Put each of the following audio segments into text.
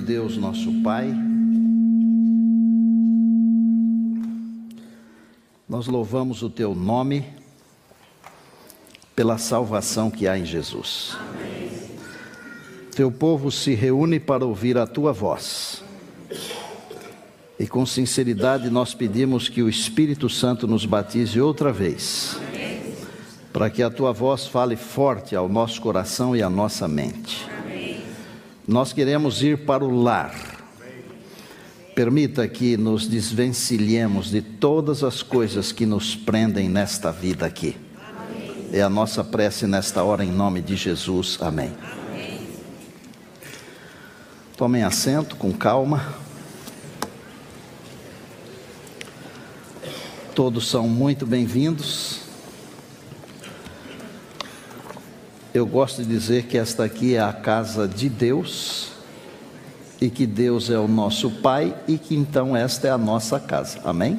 Querido Deus, nosso Pai, nós louvamos o Teu nome pela salvação que há em Jesus. Amém. Teu povo se reúne para ouvir a Tua voz. E com sinceridade nós pedimos que o Espírito Santo nos batize outra vez, Amém. para que a Tua voz fale forte ao nosso coração e à nossa mente. Nós queremos ir para o lar. Permita que nos desvencilhemos de todas as coisas que nos prendem nesta vida aqui. É a nossa prece nesta hora, em nome de Jesus. Amém. Tomem assento com calma. Todos são muito bem-vindos. Eu gosto de dizer que esta aqui é a casa de Deus e que Deus é o nosso Pai e que então esta é a nossa casa. Amém?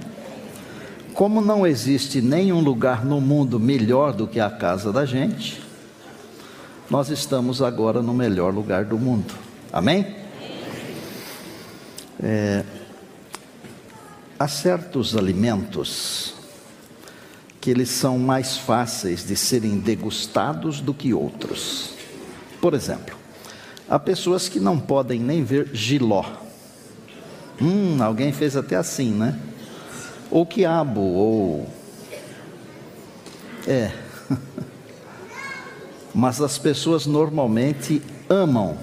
Como não existe nenhum lugar no mundo melhor do que a casa da gente, nós estamos agora no melhor lugar do mundo. Amém? É, há certos alimentos que eles são mais fáceis de serem degustados do que outros. Por exemplo, há pessoas que não podem nem ver giló. Hum, alguém fez até assim, né? Ou quiabo, ou. É. Mas as pessoas normalmente amam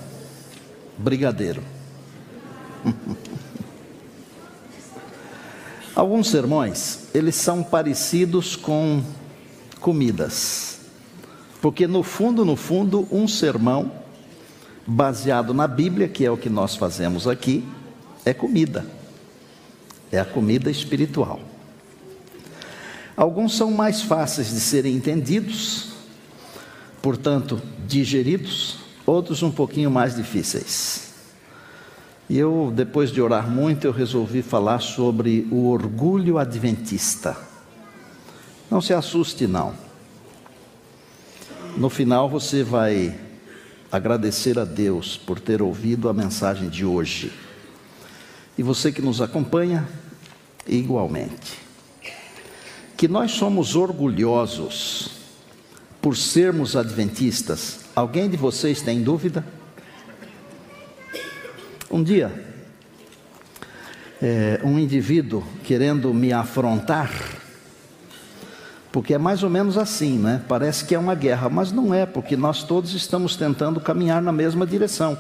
brigadeiro. Alguns sermões, eles são parecidos com comidas. Porque no fundo, no fundo, um sermão baseado na Bíblia, que é o que nós fazemos aqui, é comida. É a comida espiritual. Alguns são mais fáceis de serem entendidos, portanto, digeridos, outros um pouquinho mais difíceis. E eu, depois de orar muito, eu resolvi falar sobre o orgulho adventista. Não se assuste, não. No final você vai agradecer a Deus por ter ouvido a mensagem de hoje. E você que nos acompanha, igualmente. Que nós somos orgulhosos por sermos adventistas. Alguém de vocês tem dúvida? Um dia, é, um indivíduo querendo me afrontar, porque é mais ou menos assim, né? Parece que é uma guerra, mas não é, porque nós todos estamos tentando caminhar na mesma direção.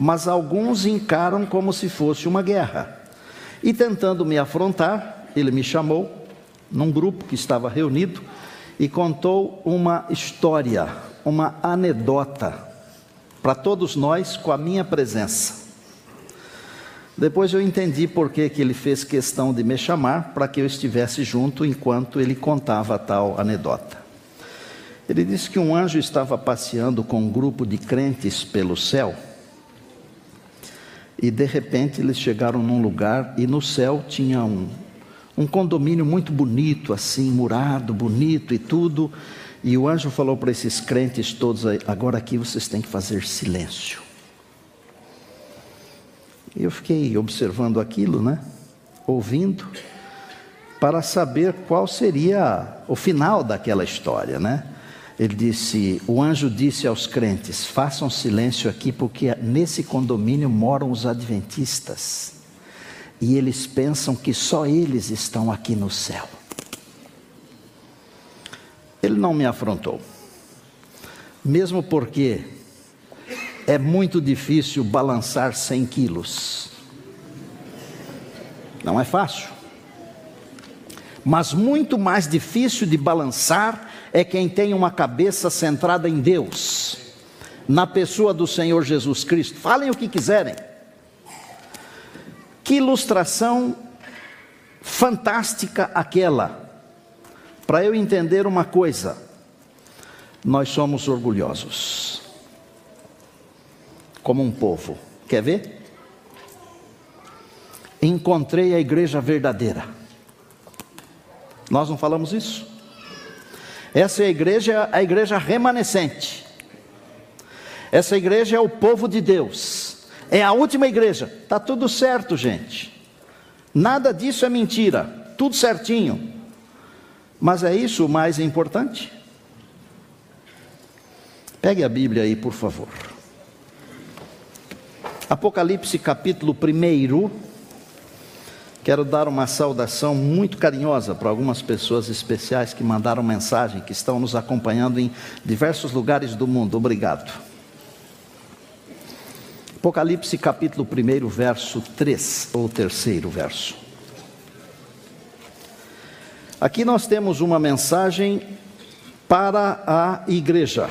Mas alguns encaram como se fosse uma guerra. E tentando me afrontar, ele me chamou num grupo que estava reunido e contou uma história, uma anedota para todos nós com a minha presença. Depois eu entendi por que, ele fez questão de me chamar para que eu estivesse junto enquanto ele contava tal anedota. Ele disse que um anjo estava passeando com um grupo de crentes pelo céu e de repente eles chegaram num lugar e no céu tinha um, um condomínio muito bonito, assim, murado, bonito e tudo. E o anjo falou para esses crentes todos: agora aqui vocês têm que fazer silêncio. Eu fiquei observando aquilo, né? Ouvindo, para saber qual seria o final daquela história, né? Ele disse: O anjo disse aos crentes: façam silêncio aqui, porque nesse condomínio moram os adventistas. E eles pensam que só eles estão aqui no céu. Ele não me afrontou, mesmo porque é muito difícil balançar 100 quilos. Não é fácil. Mas muito mais difícil de balançar é quem tem uma cabeça centrada em Deus, na pessoa do Senhor Jesus Cristo. Falem o que quiserem. Que ilustração fantástica aquela, para eu entender uma coisa: nós somos orgulhosos como um povo. Quer ver? Encontrei a igreja verdadeira. Nós não falamos isso? Essa é a igreja, a igreja remanescente. Essa igreja é o povo de Deus. É a última igreja. Tá tudo certo, gente. Nada disso é mentira. Tudo certinho. Mas é isso o mais importante? Pegue a Bíblia aí, por favor. Apocalipse capítulo 1. Quero dar uma saudação muito carinhosa para algumas pessoas especiais que mandaram mensagem, que estão nos acompanhando em diversos lugares do mundo. Obrigado. Apocalipse capítulo 1, verso 3, ou terceiro verso. Aqui nós temos uma mensagem para a igreja.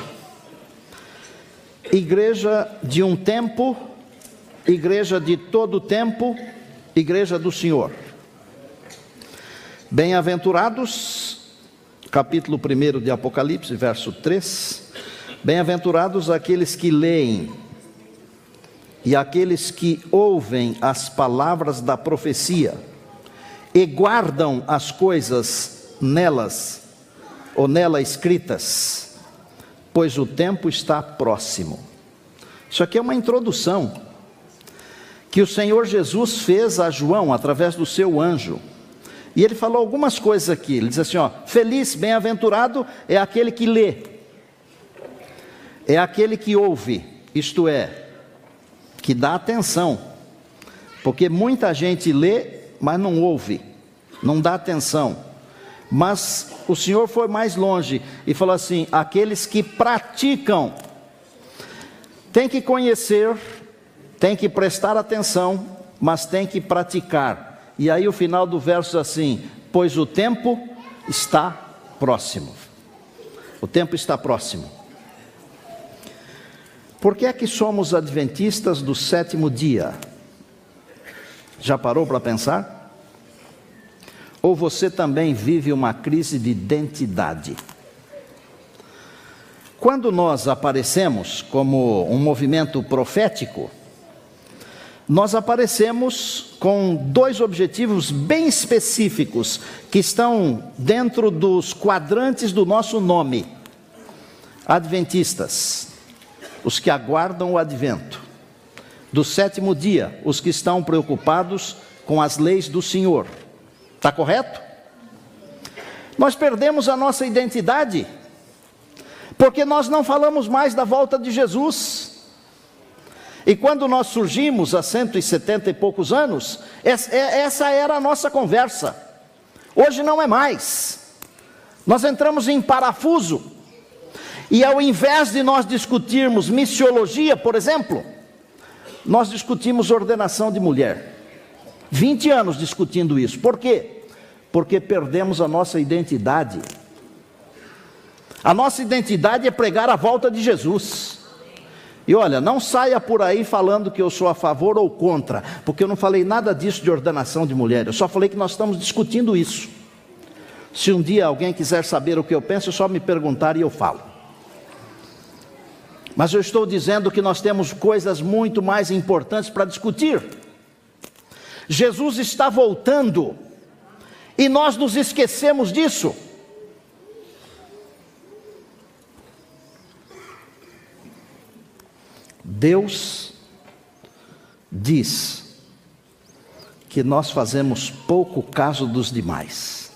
Igreja de um tempo, igreja de todo tempo, igreja do Senhor. Bem-aventurados, capítulo 1 de Apocalipse, verso 3. Bem-aventurados aqueles que leem e aqueles que ouvem as palavras da profecia e guardam as coisas nelas ou nela escritas, pois o tempo está próximo. Isso aqui é uma introdução que o Senhor Jesus fez a João através do seu anjo. E ele falou algumas coisas aqui. Ele diz assim: ó, feliz, bem-aventurado é aquele que lê, é aquele que ouve, isto é, que dá atenção, porque muita gente lê, mas não ouve, não dá atenção. Mas o Senhor foi mais longe e falou assim: aqueles que praticam, tem que conhecer tem que prestar atenção, mas tem que praticar. E aí o final do verso é assim: pois o tempo está próximo. O tempo está próximo. Por que é que somos adventistas do sétimo dia? Já parou para pensar? Ou você também vive uma crise de identidade? Quando nós aparecemos como um movimento profético, nós aparecemos com dois objetivos bem específicos que estão dentro dos quadrantes do nosso nome: Adventistas, os que aguardam o advento. Do sétimo dia, os que estão preocupados com as leis do Senhor. Está correto? Nós perdemos a nossa identidade, porque nós não falamos mais da volta de Jesus. E quando nós surgimos há 170 e poucos anos, é, essa era a nossa conversa. Hoje não é mais. Nós entramos em parafuso. E ao invés de nós discutirmos missiologia, por exemplo, nós discutimos ordenação de mulher. 20 anos discutindo isso. Por quê? Porque perdemos a nossa identidade. A nossa identidade é pregar a volta de Jesus. E olha, não saia por aí falando que eu sou a favor ou contra, porque eu não falei nada disso de ordenação de mulher, eu só falei que nós estamos discutindo isso. Se um dia alguém quiser saber o que eu penso, é só me perguntar e eu falo. Mas eu estou dizendo que nós temos coisas muito mais importantes para discutir. Jesus está voltando e nós nos esquecemos disso. Deus diz que nós fazemos pouco caso dos demais.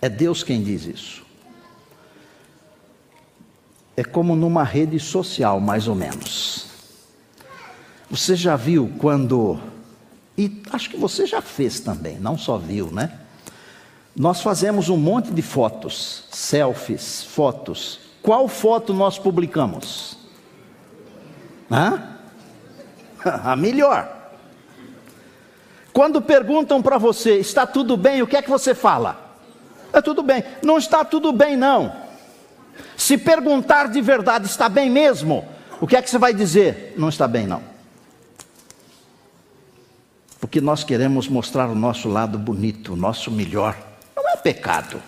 É Deus quem diz isso. É como numa rede social, mais ou menos. Você já viu quando. E acho que você já fez também, não só viu, né? Nós fazemos um monte de fotos, selfies, fotos. Qual foto nós publicamos? A melhor. Quando perguntam para você, está tudo bem, o que é que você fala? É tudo bem. Não está tudo bem, não. Se perguntar de verdade, está bem mesmo? O que é que você vai dizer? Não está bem, não. Porque nós queremos mostrar o nosso lado bonito, o nosso melhor. Não é pecado.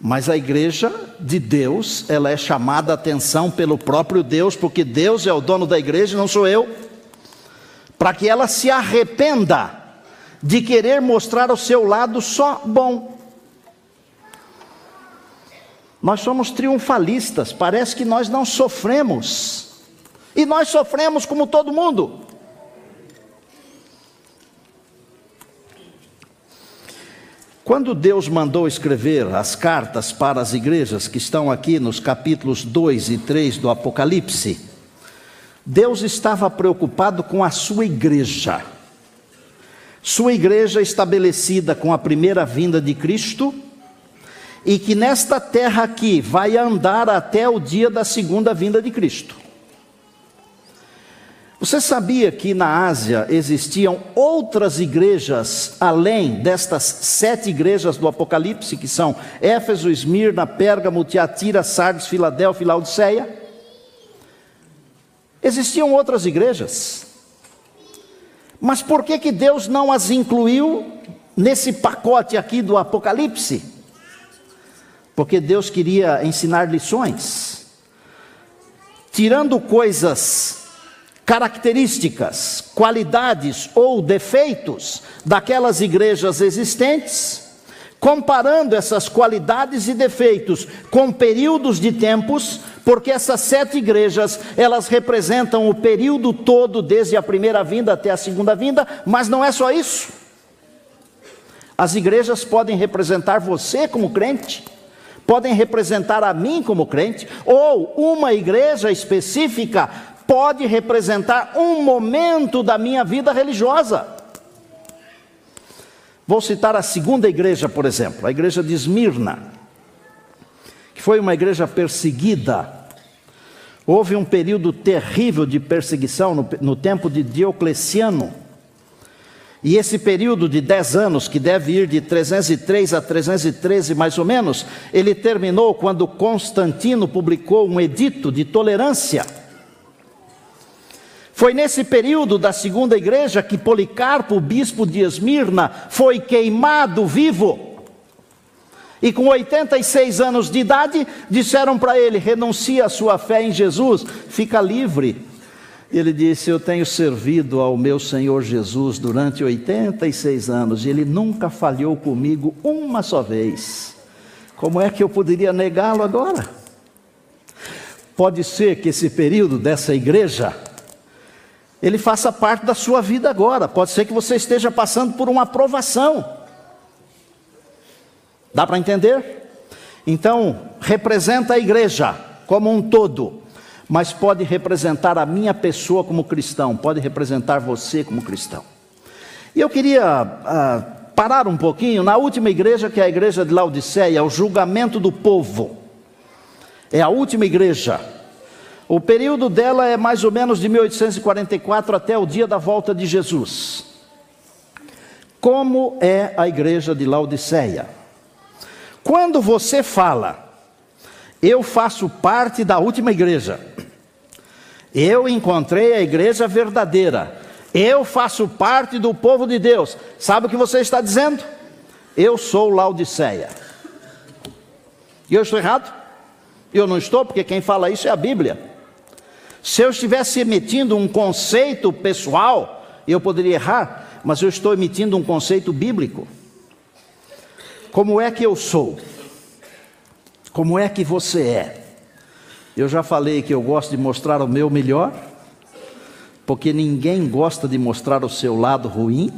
Mas a igreja de Deus, ela é chamada a atenção pelo próprio Deus, porque Deus é o dono da igreja, não sou eu, para que ela se arrependa de querer mostrar o seu lado só bom. Nós somos triunfalistas, parece que nós não sofremos. E nós sofremos como todo mundo. Quando Deus mandou escrever as cartas para as igrejas que estão aqui nos capítulos 2 e 3 do Apocalipse, Deus estava preocupado com a sua igreja. Sua igreja estabelecida com a primeira vinda de Cristo e que nesta terra aqui vai andar até o dia da segunda vinda de Cristo. Você sabia que na Ásia existiam outras igrejas além destas sete igrejas do Apocalipse, que são Éfeso, Esmirna, Pérgamo, Tiatira, Sardes, Filadélfia e Laodiceia? Existiam outras igrejas. Mas por que, que Deus não as incluiu nesse pacote aqui do Apocalipse? Porque Deus queria ensinar lições, tirando coisas características, qualidades ou defeitos daquelas igrejas existentes, comparando essas qualidades e defeitos com períodos de tempos, porque essas sete igrejas, elas representam o período todo, desde a primeira vinda até a segunda vinda, mas não é só isso. As igrejas podem representar você como crente, podem representar a mim como crente, ou uma igreja específica pode representar um momento da minha vida religiosa. Vou citar a segunda igreja, por exemplo, a igreja de Esmirna, que foi uma igreja perseguida. Houve um período terrível de perseguição no, no tempo de Diocleciano. E esse período de 10 anos, que deve ir de 303 a 313 mais ou menos, ele terminou quando Constantino publicou um edito de tolerância foi nesse período da segunda igreja que Policarpo, bispo de Esmirna, foi queimado vivo. E com 86 anos de idade, disseram para ele: renuncia a sua fé em Jesus, fica livre. Ele disse: Eu tenho servido ao meu Senhor Jesus durante 86 anos e ele nunca falhou comigo uma só vez. Como é que eu poderia negá-lo agora? Pode ser que esse período dessa igreja ele faça parte da sua vida agora. Pode ser que você esteja passando por uma aprovação. Dá para entender? Então, representa a igreja como um todo, mas pode representar a minha pessoa como cristão, pode representar você como cristão. E eu queria ah, parar um pouquinho na última igreja, que é a igreja de Laodiceia, o julgamento do povo. É a última igreja. O período dela é mais ou menos de 1844 até o dia da volta de Jesus. Como é a igreja de Laodiceia? Quando você fala, eu faço parte da última igreja, eu encontrei a igreja verdadeira, eu faço parte do povo de Deus, sabe o que você está dizendo? Eu sou Laodiceia. E eu estou errado? Eu não estou, porque quem fala isso é a Bíblia. Se eu estivesse emitindo um conceito pessoal, eu poderia errar, mas eu estou emitindo um conceito bíblico. Como é que eu sou? Como é que você é? Eu já falei que eu gosto de mostrar o meu melhor, porque ninguém gosta de mostrar o seu lado ruim.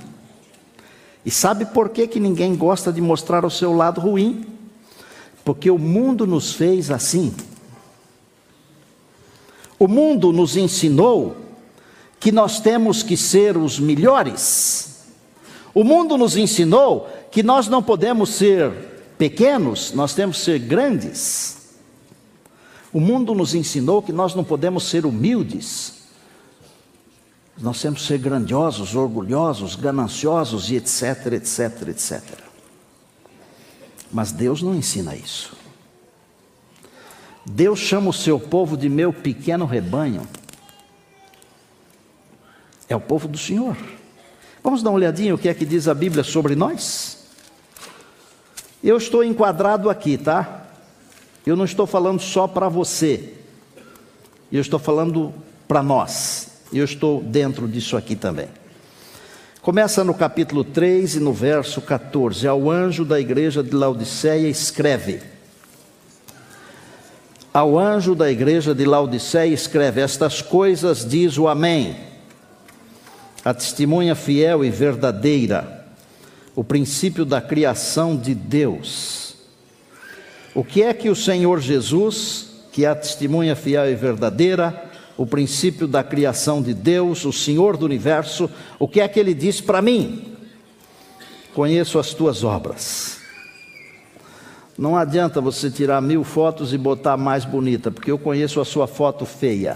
E sabe por que, que ninguém gosta de mostrar o seu lado ruim? Porque o mundo nos fez assim. O mundo nos ensinou que nós temos que ser os melhores. O mundo nos ensinou que nós não podemos ser pequenos, nós temos que ser grandes. O mundo nos ensinou que nós não podemos ser humildes, nós temos que ser grandiosos, orgulhosos, gananciosos e etc, etc, etc. Mas Deus não ensina isso. Deus chama o seu povo de meu pequeno rebanho. É o povo do Senhor. Vamos dar uma olhadinha o que é que diz a Bíblia sobre nós? Eu estou enquadrado aqui, tá? Eu não estou falando só para você. Eu estou falando para nós. Eu estou dentro disso aqui também. Começa no capítulo 3 e no verso 14. Ao anjo da igreja de Laodiceia escreve: Ao anjo da igreja de Laodiceia escreve: Estas coisas diz o Amém, a testemunha fiel e verdadeira, o princípio da criação de Deus. O que é que o Senhor Jesus, que é a testemunha fiel e verdadeira, o princípio da criação de Deus, o Senhor do universo, o que é que ele diz para mim? Conheço as tuas obras não adianta você tirar mil fotos e botar mais bonita, porque eu conheço a sua foto feia.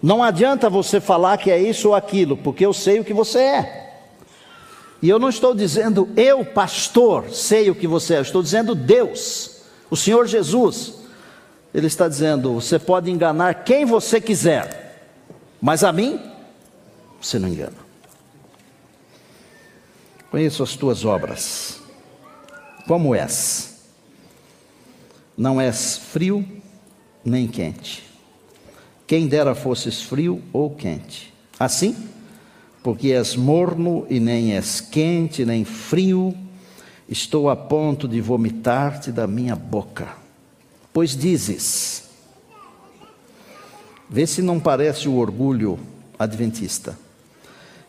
Não adianta você falar que é isso ou aquilo, porque eu sei o que você é. E eu não estou dizendo eu, pastor, sei o que você é, eu estou dizendo Deus, o Senhor Jesus. Ele está dizendo: você pode enganar quem você quiser, mas a mim, você não engana. Conheço as tuas obras. Como és? Não és frio nem quente. Quem dera fosses frio ou quente. Assim, porque és morno e nem és quente nem frio, estou a ponto de vomitar-te da minha boca. Pois dizes: Vê se não parece o orgulho adventista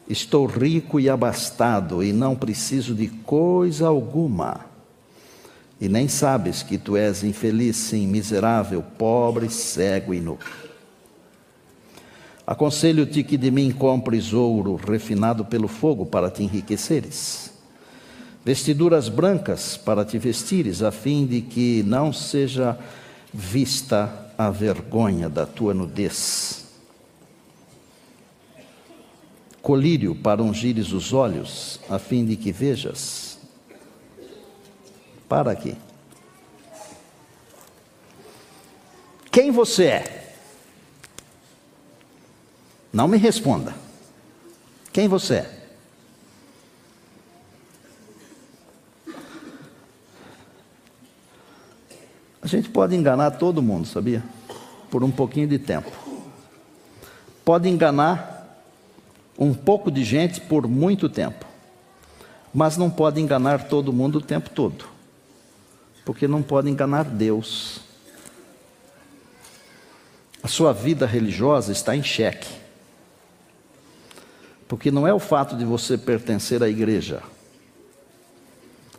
Estou rico e abastado e não preciso de coisa alguma. E nem sabes que tu és infeliz, sim, miserável, pobre, cego e nu. Aconselho-te que de mim compres ouro refinado pelo fogo para te enriqueceres, vestiduras brancas para te vestires, a fim de que não seja vista a vergonha da tua nudez colírio para ungires os olhos, a fim de que vejas. Para aqui. Quem você é? Não me responda. Quem você é? A gente pode enganar todo mundo, sabia? Por um pouquinho de tempo. Pode enganar um pouco de gente por muito tempo, mas não pode enganar todo mundo o tempo todo, porque não pode enganar Deus. A sua vida religiosa está em xeque, porque não é o fato de você pertencer à igreja,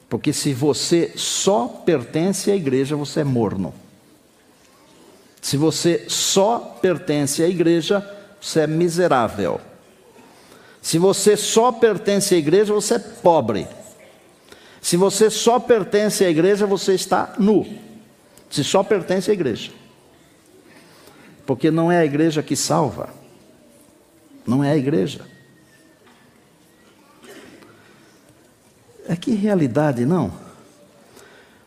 porque se você só pertence à igreja, você é morno. Se você só pertence à igreja, você é miserável. Se você só pertence à igreja, você é pobre. Se você só pertence à igreja, você está nu. Se só pertence à igreja. Porque não é a igreja que salva. Não é a igreja. É que realidade, não?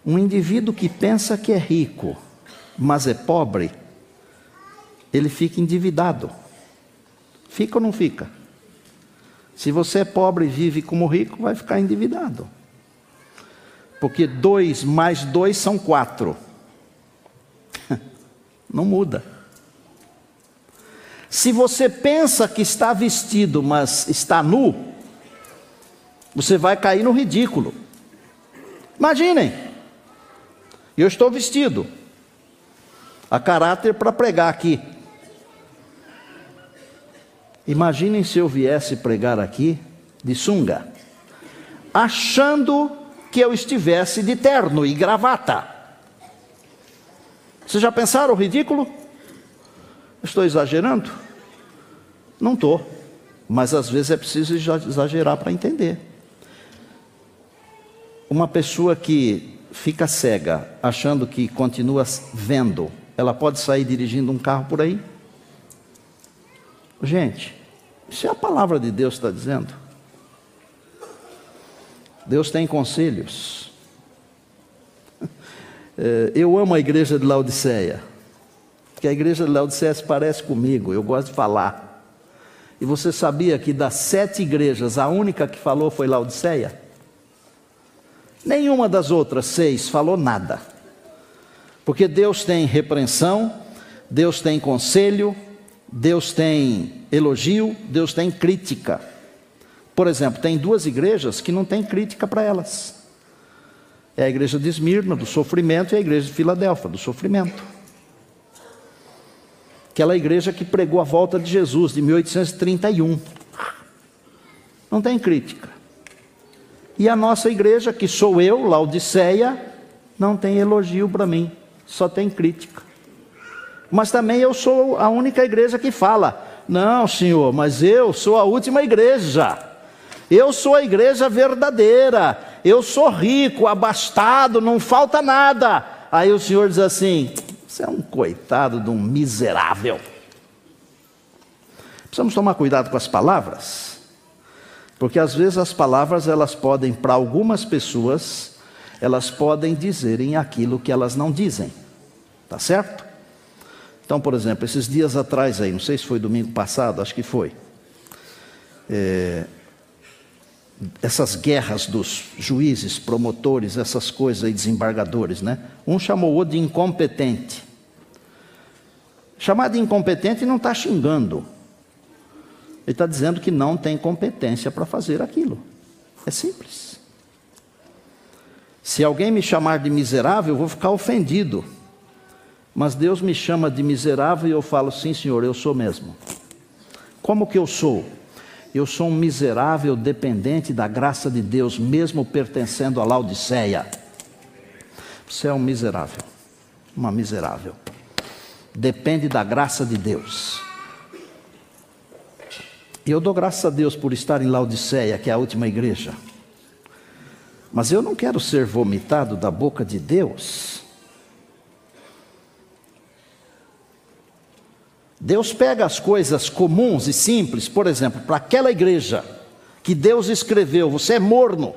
Um indivíduo que pensa que é rico, mas é pobre, ele fica endividado. Fica ou não fica? Se você é pobre e vive como rico, vai ficar endividado. Porque dois mais dois são quatro. Não muda. Se você pensa que está vestido, mas está nu, você vai cair no ridículo. Imaginem, eu estou vestido, a caráter para pregar aqui. Imaginem se eu viesse pregar aqui de sunga, achando que eu estivesse de terno e gravata. Vocês já pensaram o ridículo? Estou exagerando? Não estou, mas às vezes é preciso exagerar para entender. Uma pessoa que fica cega, achando que continua vendo, ela pode sair dirigindo um carro por aí? Gente, isso é a palavra de Deus está dizendo. Deus tem conselhos. É, eu amo a igreja de Laodiceia, porque a igreja de Laodiceia se parece comigo, eu gosto de falar. E você sabia que das sete igrejas, a única que falou foi Laodiceia? Nenhuma das outras seis falou nada. Porque Deus tem repreensão, Deus tem conselho, Deus tem elogio, Deus tem crítica. Por exemplo, tem duas igrejas que não tem crítica para elas. É a igreja de Esmirna, do sofrimento, e a igreja de Filadélfia, do sofrimento. Aquela igreja que pregou a volta de Jesus, de 1831. Não tem crítica. E a nossa igreja, que sou eu, Laodiceia, não tem elogio para mim, só tem crítica. Mas também eu sou a única igreja que fala: não, senhor, mas eu sou a última igreja. Eu sou a igreja verdadeira. Eu sou rico, abastado, não falta nada. Aí o senhor diz assim: você é um coitado de um miserável. Precisamos tomar cuidado com as palavras, porque às vezes as palavras elas podem para algumas pessoas, elas podem dizerem aquilo que elas não dizem. Tá certo? Então, por exemplo, esses dias atrás aí, não sei se foi domingo passado, acho que foi. É, essas guerras dos juízes, promotores, essas coisas aí, desembargadores, né? Um chamou o outro de incompetente. Chamar de incompetente não está xingando. Ele está dizendo que não tem competência para fazer aquilo. É simples. Se alguém me chamar de miserável, eu vou ficar ofendido. Mas Deus me chama de miserável e eu falo, sim, Senhor, eu sou mesmo. Como que eu sou? Eu sou um miserável dependente da graça de Deus, mesmo pertencendo à Laodiceia. Você é um miserável, uma miserável. Depende da graça de Deus. E eu dou graças a Deus por estar em Laodiceia, que é a última igreja. Mas eu não quero ser vomitado da boca de Deus. Deus pega as coisas comuns e simples, por exemplo, para aquela igreja que Deus escreveu, você é morno.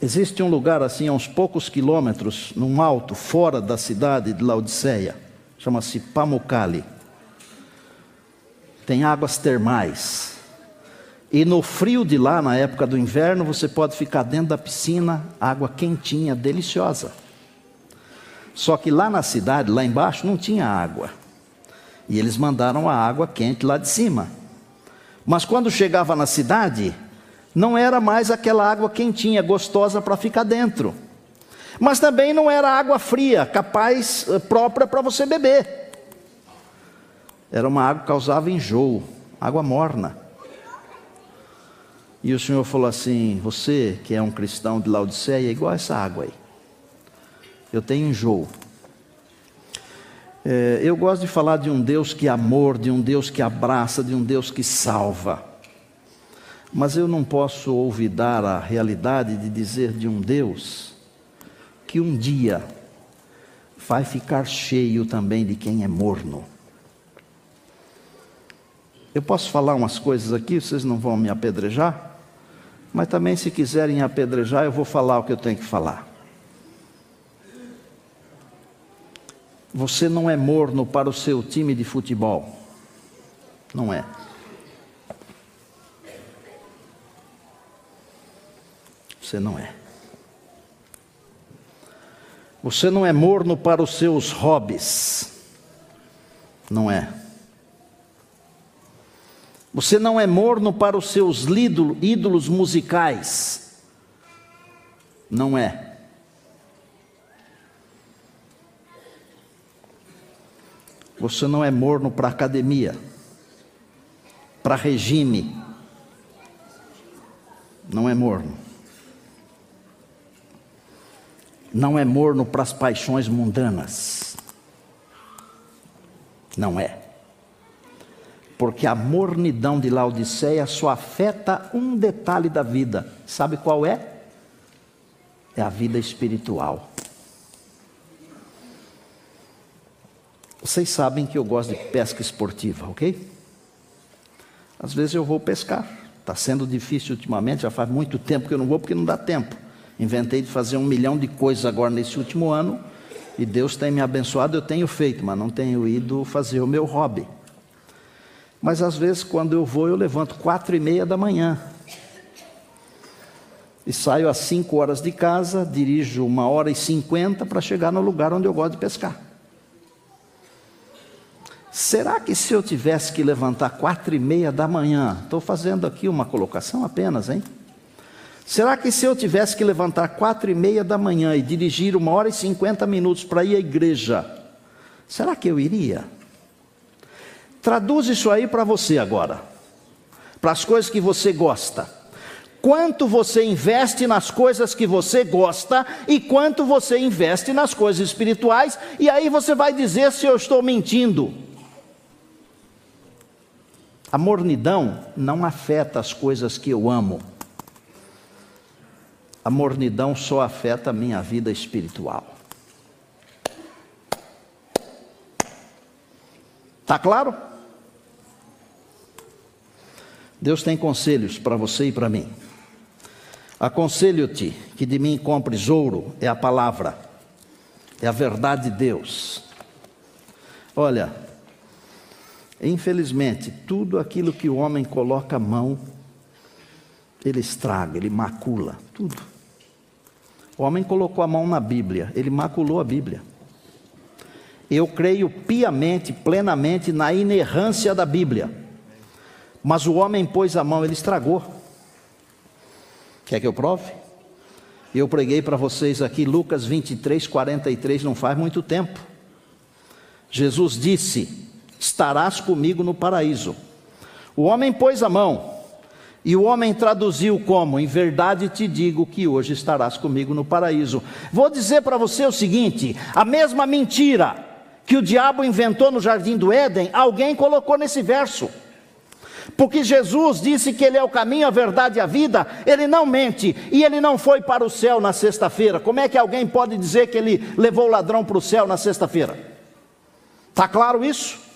Existe um lugar assim, a uns poucos quilômetros, num alto, fora da cidade de Laodiceia, chama-se Pamukkale. Tem águas termais. E no frio de lá, na época do inverno, você pode ficar dentro da piscina, água quentinha, deliciosa. Só que lá na cidade, lá embaixo, não tinha água. E eles mandaram a água quente lá de cima. Mas quando chegava na cidade, não era mais aquela água quentinha, gostosa para ficar dentro. Mas também não era água fria, capaz, eh, própria para você beber. Era uma água que causava enjoo, água morna. E o Senhor falou assim: Você que é um cristão de Laodiceia, é igual essa água aí. Eu tenho enjoo. É, eu gosto de falar de um Deus que é amor, de um Deus que abraça, de um Deus que salva. Mas eu não posso olvidar a realidade de dizer de um Deus que um dia vai ficar cheio também de quem é morno. Eu posso falar umas coisas aqui, vocês não vão me apedrejar, mas também se quiserem apedrejar, eu vou falar o que eu tenho que falar. Você não é morno para o seu time de futebol. Não é. Você não é. Você não é morno para os seus hobbies. Não é. Você não é morno para os seus ídolos musicais. Não é. Você não é morno para academia, para regime. Não é morno. Não é morno para as paixões mundanas. Não é. Porque a mornidão de Laodiceia só afeta um detalhe da vida. Sabe qual é? É a vida espiritual. Vocês sabem que eu gosto de pesca esportiva, ok? Às vezes eu vou pescar. Está sendo difícil ultimamente, já faz muito tempo que eu não vou porque não dá tempo. Inventei de fazer um milhão de coisas agora nesse último ano e Deus tem me abençoado, eu tenho feito, mas não tenho ido fazer o meu hobby. Mas às vezes quando eu vou, eu levanto quatro e meia da manhã e saio às cinco horas de casa, dirijo uma hora e cinquenta para chegar no lugar onde eu gosto de pescar. Será que se eu tivesse que levantar quatro e meia da manhã, estou fazendo aqui uma colocação apenas, hein? Será que se eu tivesse que levantar quatro e meia da manhã e dirigir uma hora e cinquenta minutos para ir à igreja, será que eu iria? Traduz isso aí para você agora, para as coisas que você gosta. Quanto você investe nas coisas que você gosta e quanto você investe nas coisas espirituais, e aí você vai dizer se eu estou mentindo. A mornidão não afeta as coisas que eu amo. A mornidão só afeta a minha vida espiritual. Tá claro? Deus tem conselhos para você e para mim. Aconselho-te que de mim compres ouro, é a palavra, é a verdade de Deus. Olha, infelizmente, tudo aquilo que o homem coloca a mão, ele estraga, ele macula, tudo. O homem colocou a mão na Bíblia, ele maculou a Bíblia. Eu creio piamente, plenamente na inerrância da Bíblia. Mas o homem pôs a mão, ele estragou. Quer que eu prove? Eu preguei para vocês aqui Lucas 23, 43, não faz muito tempo. Jesus disse: Estarás comigo no paraíso. O homem pôs a mão, e o homem traduziu como: Em verdade te digo que hoje estarás comigo no paraíso. Vou dizer para você o seguinte: a mesma mentira que o diabo inventou no jardim do Éden, alguém colocou nesse verso. Porque Jesus disse que Ele é o caminho, a verdade e a vida, Ele não mente e Ele não foi para o céu na sexta-feira. Como é que alguém pode dizer que Ele levou o ladrão para o céu na sexta-feira? Está claro isso?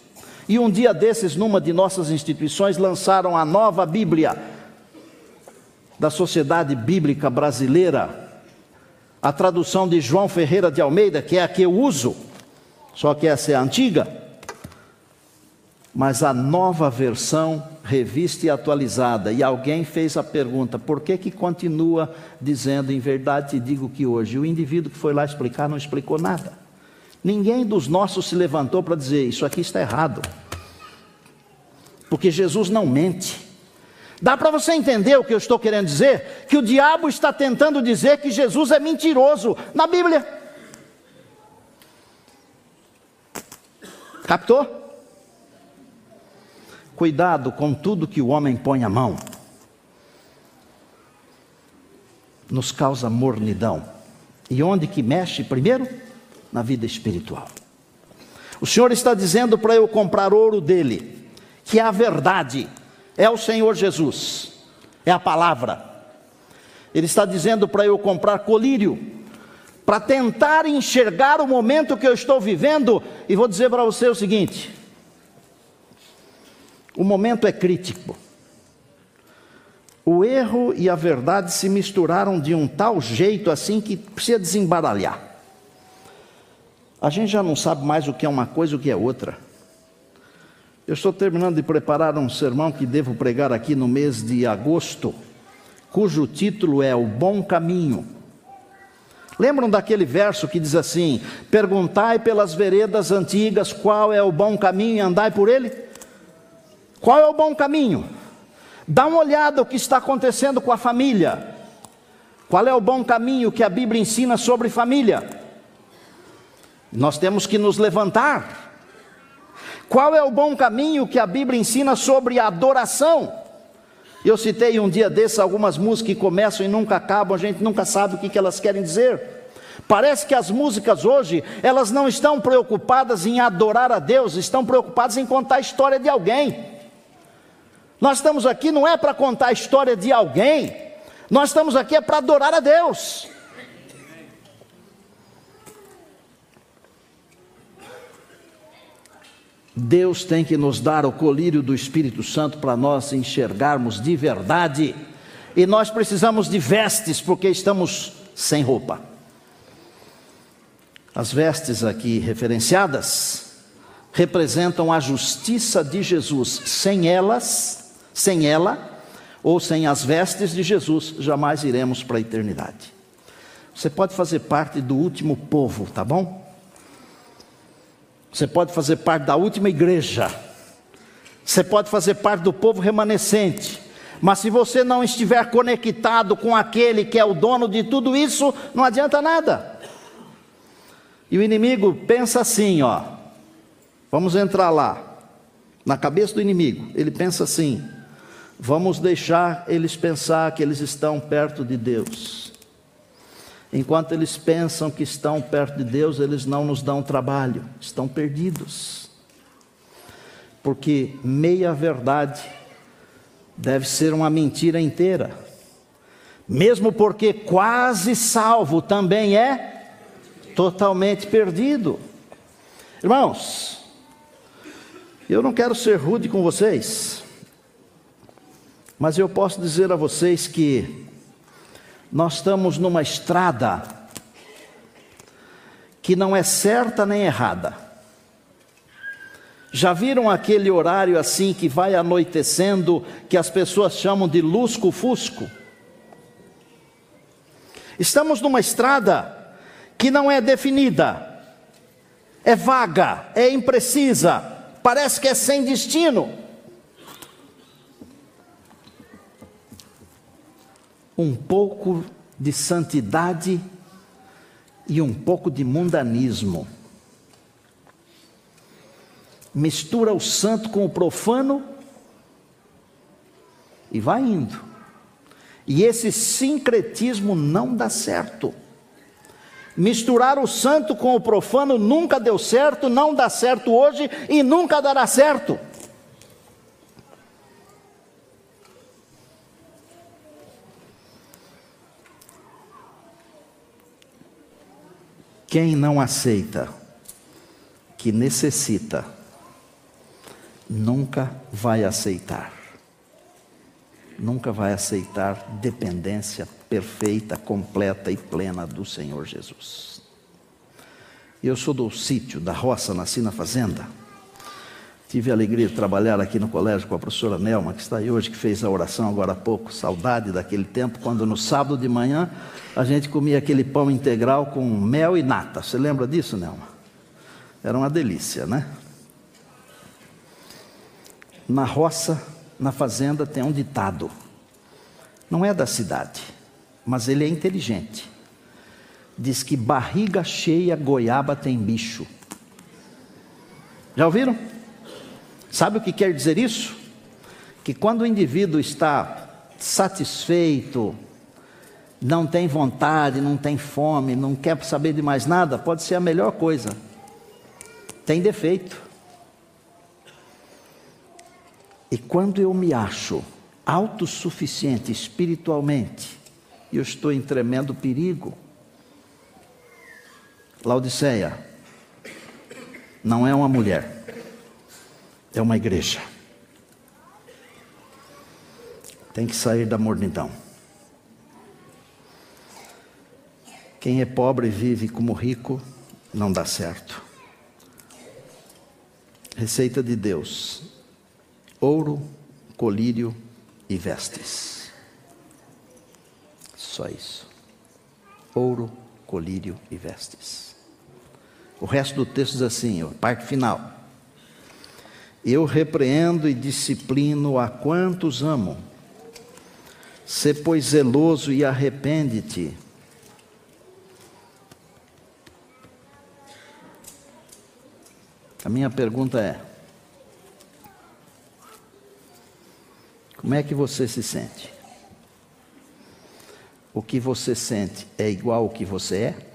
E um dia desses, numa de nossas instituições, lançaram a nova Bíblia da Sociedade Bíblica Brasileira, a tradução de João Ferreira de Almeida, que é a que eu uso, só que essa é a antiga, mas a nova versão revista e atualizada, e alguém fez a pergunta: por que, que continua dizendo, em verdade te digo que hoje? O indivíduo que foi lá explicar não explicou nada. Ninguém dos nossos se levantou para dizer: isso aqui está errado. Porque Jesus não mente. Dá para você entender o que eu estou querendo dizer? Que o diabo está tentando dizer que Jesus é mentiroso na Bíblia. Captou? Cuidado com tudo que o homem põe a mão. Nos causa mornidão. E onde que mexe primeiro? Na vida espiritual. O Senhor está dizendo para eu comprar ouro dele, que é a verdade, é o Senhor Jesus, é a palavra. Ele está dizendo para eu comprar colírio, para tentar enxergar o momento que eu estou vivendo, e vou dizer para você o seguinte: o momento é crítico. O erro e a verdade se misturaram de um tal jeito assim que precisa desembaralhar. A gente já não sabe mais o que é uma coisa e o que é outra. Eu estou terminando de preparar um sermão que devo pregar aqui no mês de agosto, cujo título é O Bom Caminho. Lembram daquele verso que diz assim: Perguntai pelas veredas antigas qual é o bom caminho e andai por ele? Qual é o bom caminho? Dá uma olhada o que está acontecendo com a família. Qual é o bom caminho que a Bíblia ensina sobre família? Nós temos que nos levantar. Qual é o bom caminho que a Bíblia ensina sobre adoração? Eu citei um dia desses algumas músicas que começam e nunca acabam, a gente nunca sabe o que, que elas querem dizer. Parece que as músicas hoje, elas não estão preocupadas em adorar a Deus, estão preocupadas em contar a história de alguém. Nós estamos aqui não é para contar a história de alguém, nós estamos aqui é para adorar a Deus. Deus tem que nos dar o colírio do Espírito Santo para nós enxergarmos de verdade. E nós precisamos de vestes, porque estamos sem roupa. As vestes aqui referenciadas representam a justiça de Jesus. Sem elas, sem ela, ou sem as vestes de Jesus, jamais iremos para a eternidade. Você pode fazer parte do último povo, tá bom? Você pode fazer parte da última igreja. Você pode fazer parte do povo remanescente. Mas se você não estiver conectado com aquele que é o dono de tudo isso, não adianta nada. E o inimigo pensa assim, ó. Vamos entrar lá. Na cabeça do inimigo, ele pensa assim: vamos deixar eles pensar que eles estão perto de Deus. Enquanto eles pensam que estão perto de Deus, eles não nos dão trabalho, estão perdidos. Porque meia verdade deve ser uma mentira inteira. Mesmo porque quase salvo também é totalmente perdido. Irmãos, eu não quero ser rude com vocês, mas eu posso dizer a vocês que nós estamos numa estrada que não é certa nem errada. Já viram aquele horário assim que vai anoitecendo, que as pessoas chamam de lusco-fusco? Estamos numa estrada que não é definida, é vaga, é imprecisa, parece que é sem destino. Um pouco de santidade e um pouco de mundanismo mistura o santo com o profano e vai indo. E esse sincretismo não dá certo. Misturar o santo com o profano nunca deu certo, não dá certo hoje e nunca dará certo. Quem não aceita que necessita nunca vai aceitar. Nunca vai aceitar dependência perfeita, completa e plena do Senhor Jesus. Eu sou do sítio, da roça, nasci na fazenda. Tive a alegria de trabalhar aqui no colégio com a professora Nelma, que está aí hoje, que fez a oração agora há pouco. Saudade daquele tempo, quando no sábado de manhã a gente comia aquele pão integral com mel e nata. Você lembra disso, Nelma? Era uma delícia, né? na roça, na fazenda, tem um ditado. Não é da cidade, mas ele é inteligente. Diz que barriga cheia, goiaba tem bicho. Já ouviram? Sabe o que quer dizer isso? Que quando o indivíduo está satisfeito, não tem vontade, não tem fome, não quer saber de mais nada, pode ser a melhor coisa. Tem defeito. E quando eu me acho autossuficiente espiritualmente, eu estou em tremendo perigo. Laodiceia não é uma mulher, é uma igreja. Tem que sair da mornidão. Quem é pobre e vive como rico, não dá certo. Receita de Deus: ouro, colírio e vestes. Só isso. Ouro, colírio e vestes. O resto do texto diz assim, a parte final. Eu repreendo e disciplino a quantos amo. Se pois zeloso e arrepende-te. A minha pergunta é: Como é que você se sente? O que você sente é igual ao que você é?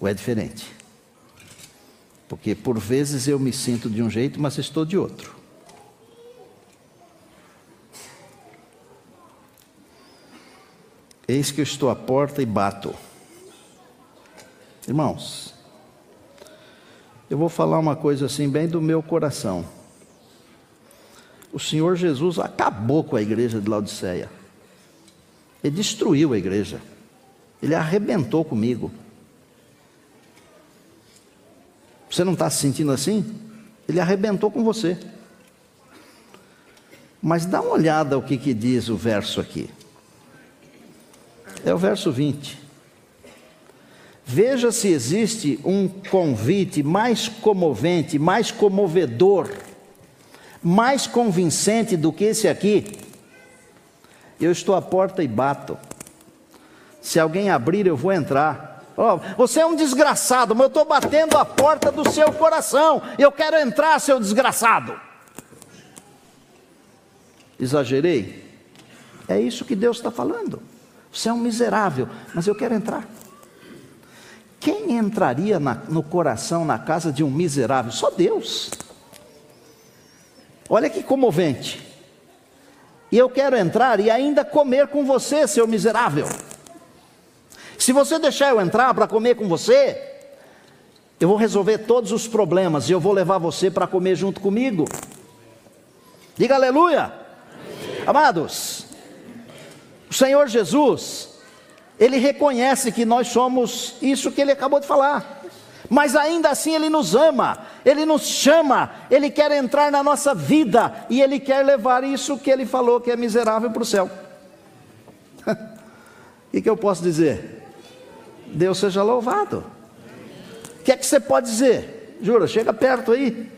Ou é diferente? Porque por vezes eu me sinto de um jeito, mas estou de outro. Eis que eu estou à porta e bato. Irmãos, eu vou falar uma coisa assim, bem do meu coração o Senhor Jesus acabou com a igreja de Laodiceia. Ele destruiu a igreja. Ele arrebentou comigo. Você não está se sentindo assim? Ele arrebentou com você. Mas dá uma olhada o que, que diz o verso aqui. É o verso 20. Veja se existe um convite mais comovente, mais comovedor mais convincente do que esse aqui, Eu estou à porta e bato. Se alguém abrir, eu vou entrar. Oh, você é um desgraçado, mas eu estou batendo a porta do seu coração. Eu quero entrar, seu desgraçado. Exagerei? É isso que Deus está falando. Você é um miserável, mas eu quero entrar. Quem entraria na, no coração, na casa de um miserável? Só Deus. Olha que comovente. E eu quero entrar e ainda comer com você, seu miserável. Se você deixar eu entrar para comer com você, eu vou resolver todos os problemas e eu vou levar você para comer junto comigo. Diga aleluia. Amados, o Senhor Jesus, Ele reconhece que nós somos isso que Ele acabou de falar, mas ainda assim Ele nos ama, Ele nos chama, Ele quer entrar na nossa vida e Ele quer levar isso que Ele falou que é miserável para o céu. O que, que eu posso dizer? Deus seja louvado. O que é que você pode dizer? Jura, chega perto aí.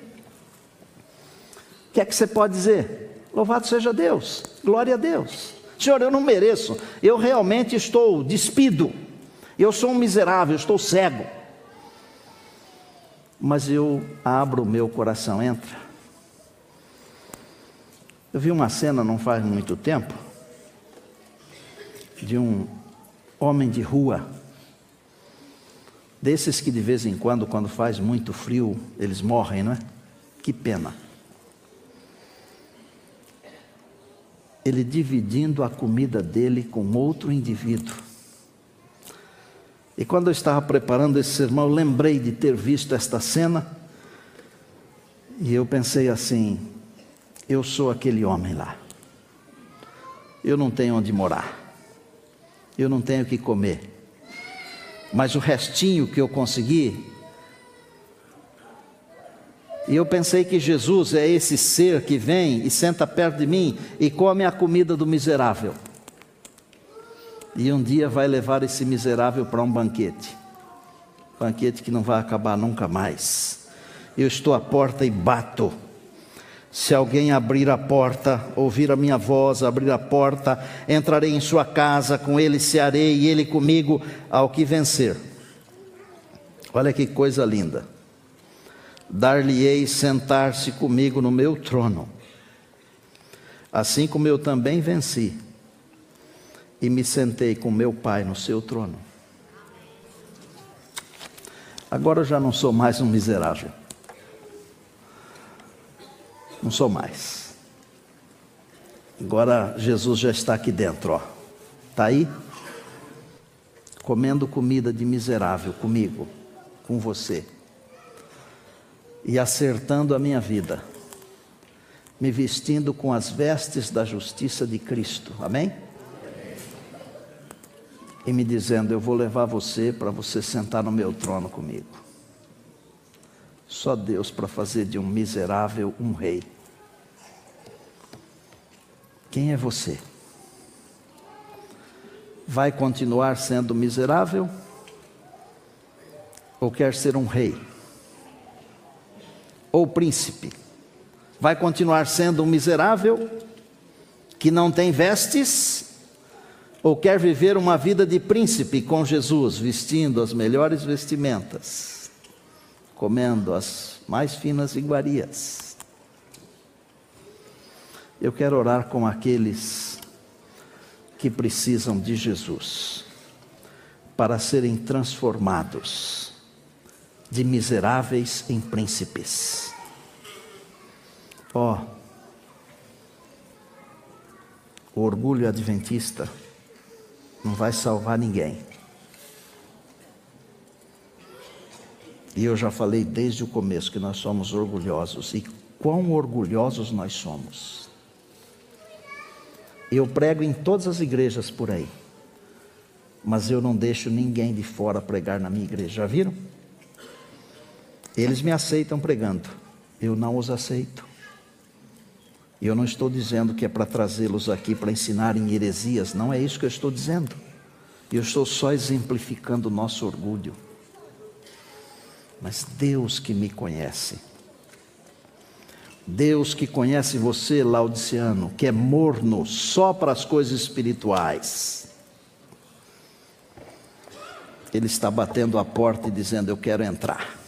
O que é que você pode dizer? Louvado seja Deus, glória a Deus. Senhor, eu não mereço, eu realmente estou despido, eu sou um miserável, estou cego. Mas eu abro o meu coração, entra. Eu vi uma cena não faz muito tempo, de um homem de rua, desses que de vez em quando, quando faz muito frio, eles morrem, não é? Que pena. ele dividindo a comida dele com outro indivíduo. E quando eu estava preparando esse sermão, eu lembrei de ter visto esta cena, e eu pensei assim: eu sou aquele homem lá, eu não tenho onde morar, eu não tenho o que comer, mas o restinho que eu consegui, e eu pensei que Jesus é esse ser que vem e senta perto de mim e come a comida do miserável. E um dia vai levar esse miserável para um banquete. Banquete que não vai acabar nunca mais. Eu estou à porta e bato. Se alguém abrir a porta, ouvir a minha voz, abrir a porta, entrarei em sua casa, com ele cearei e ele comigo, ao que vencer. Olha que coisa linda dar-lhe-ei sentar-se comigo no meu trono, assim como eu também venci e me sentei com meu Pai no seu trono. Agora eu já não sou mais um miserável. Não sou mais. Agora Jesus já está aqui dentro, ó. Está aí? Comendo comida de miserável comigo, com você e acertando a minha vida, me vestindo com as vestes da justiça de Cristo. Amém? E me dizendo: Eu vou levar você para você sentar no meu trono comigo. Só Deus para fazer de um miserável um rei. Quem é você? Vai continuar sendo miserável? Ou quer ser um rei? ou príncipe? Vai continuar sendo um miserável que não tem vestes? Ou quer viver uma vida de príncipe com Jesus, vestindo as melhores vestimentas, comendo as mais finas iguarias? Eu quero orar com aqueles que precisam de Jesus para serem transformados de miseráveis em príncipes. Ó, oh, o orgulho adventista não vai salvar ninguém. E eu já falei desde o começo que nós somos orgulhosos. E quão orgulhosos nós somos. Eu prego em todas as igrejas por aí. Mas eu não deixo ninguém de fora pregar na minha igreja. Já viram? Eles me aceitam pregando, eu não os aceito. Eu não estou dizendo que é para trazê-los aqui para ensinarem heresias, não é isso que eu estou dizendo. Eu estou só exemplificando o nosso orgulho. Mas Deus que me conhece, Deus que conhece você, Laodiciano, que é morno só para as coisas espirituais, Ele está batendo a porta e dizendo: Eu quero entrar.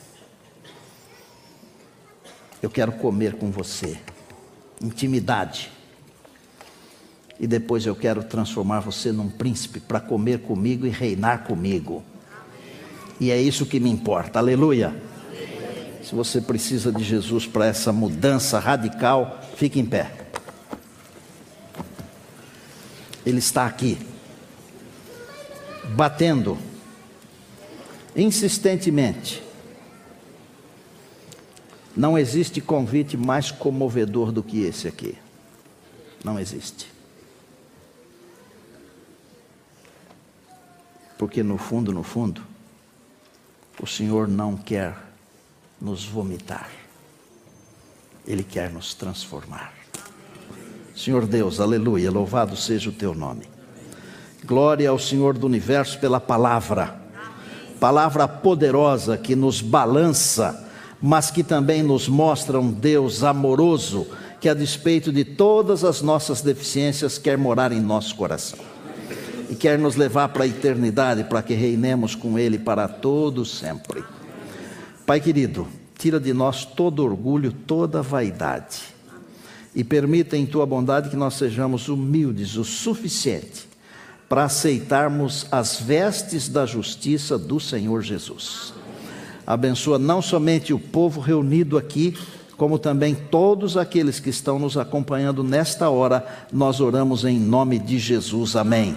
Eu quero comer com você. Intimidade. E depois eu quero transformar você num príncipe para comer comigo e reinar comigo. E é isso que me importa. Aleluia. Se você precisa de Jesus para essa mudança radical, fique em pé. Ele está aqui, batendo insistentemente. Não existe convite mais comovedor do que esse aqui. Não existe. Porque no fundo, no fundo, o Senhor não quer nos vomitar, Ele quer nos transformar. Senhor Deus, aleluia, louvado seja o teu nome. Glória ao Senhor do universo pela palavra, palavra poderosa que nos balança, mas que também nos mostra um Deus amoroso que, a despeito de todas as nossas deficiências, quer morar em nosso coração e quer nos levar para a eternidade para que reinemos com Ele para todo sempre. Pai querido, tira de nós todo orgulho, toda vaidade. E permita em tua bondade que nós sejamos humildes o suficiente para aceitarmos as vestes da justiça do Senhor Jesus. Abençoa não somente o povo reunido aqui, como também todos aqueles que estão nos acompanhando nesta hora. Nós oramos em nome de Jesus. Amém.